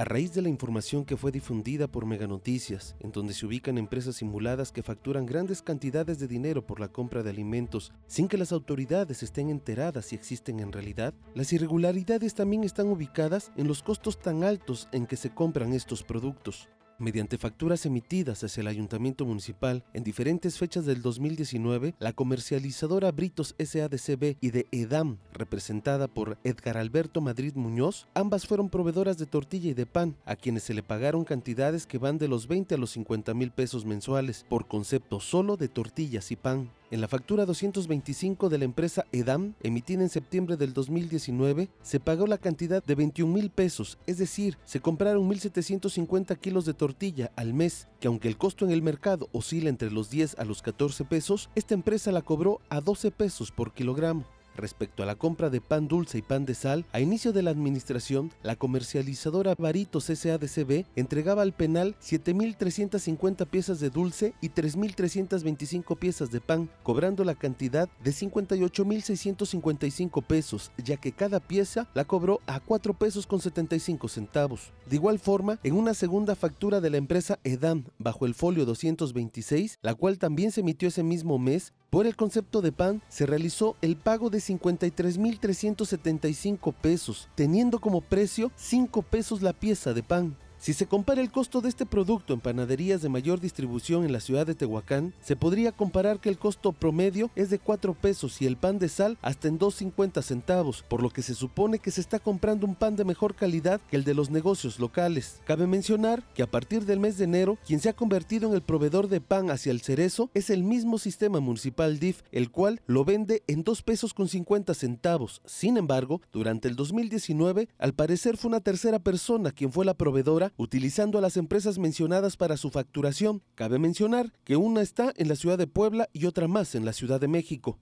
a raíz de la información que fue difundida por Mega Noticias, en donde se ubican empresas simuladas que facturan grandes cantidades de dinero por la compra de alimentos sin que las autoridades estén enteradas si existen en realidad, las irregularidades también están ubicadas en los costos tan altos en que se compran estos productos mediante facturas emitidas hacia el ayuntamiento municipal en diferentes fechas del 2019, la comercializadora Britos SADCB y de EDAM, representada por Edgar Alberto Madrid Muñoz, ambas fueron proveedoras de tortilla y de pan, a quienes se le pagaron cantidades que van de los 20 a los 50 mil pesos mensuales, por concepto solo de tortillas y pan. En la factura 225 de la empresa EDAM, emitida en septiembre del 2019, se pagó la cantidad de 21 mil pesos, es decir, se compraron 1.750 kilos de tortilla al mes, que aunque el costo en el mercado oscila entre los 10 a los 14 pesos, esta empresa la cobró a 12 pesos por kilogramo. Respecto a la compra de pan dulce y pan de sal, a inicio de la administración, la comercializadora Baritos SADCB entregaba al penal 7.350 piezas de dulce y 3.325 piezas de pan, cobrando la cantidad de 58.655 pesos, ya que cada pieza la cobró a 4 pesos con 75 centavos. De igual forma, en una segunda factura de la empresa EDAM, bajo el folio 226, la cual también se emitió ese mismo mes, por el concepto de pan se realizó el pago de 53.375 pesos, teniendo como precio 5 pesos la pieza de pan. Si se compara el costo de este producto en panaderías de mayor distribución en la ciudad de Tehuacán, se podría comparar que el costo promedio es de 4 pesos y el pan de sal hasta en 2.50 centavos, por lo que se supone que se está comprando un pan de mejor calidad que el de los negocios locales. Cabe mencionar que a partir del mes de enero, quien se ha convertido en el proveedor de pan hacia el cerezo es el mismo sistema municipal DIF, el cual lo vende en 2 pesos con 50 centavos. Sin embargo, durante el 2019, al parecer fue una tercera persona quien fue la proveedora utilizando a las empresas mencionadas para su facturación. Cabe mencionar que una está en la ciudad de Puebla y otra más en la Ciudad de México.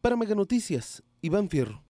Para Mega Noticias, Iván Fierro.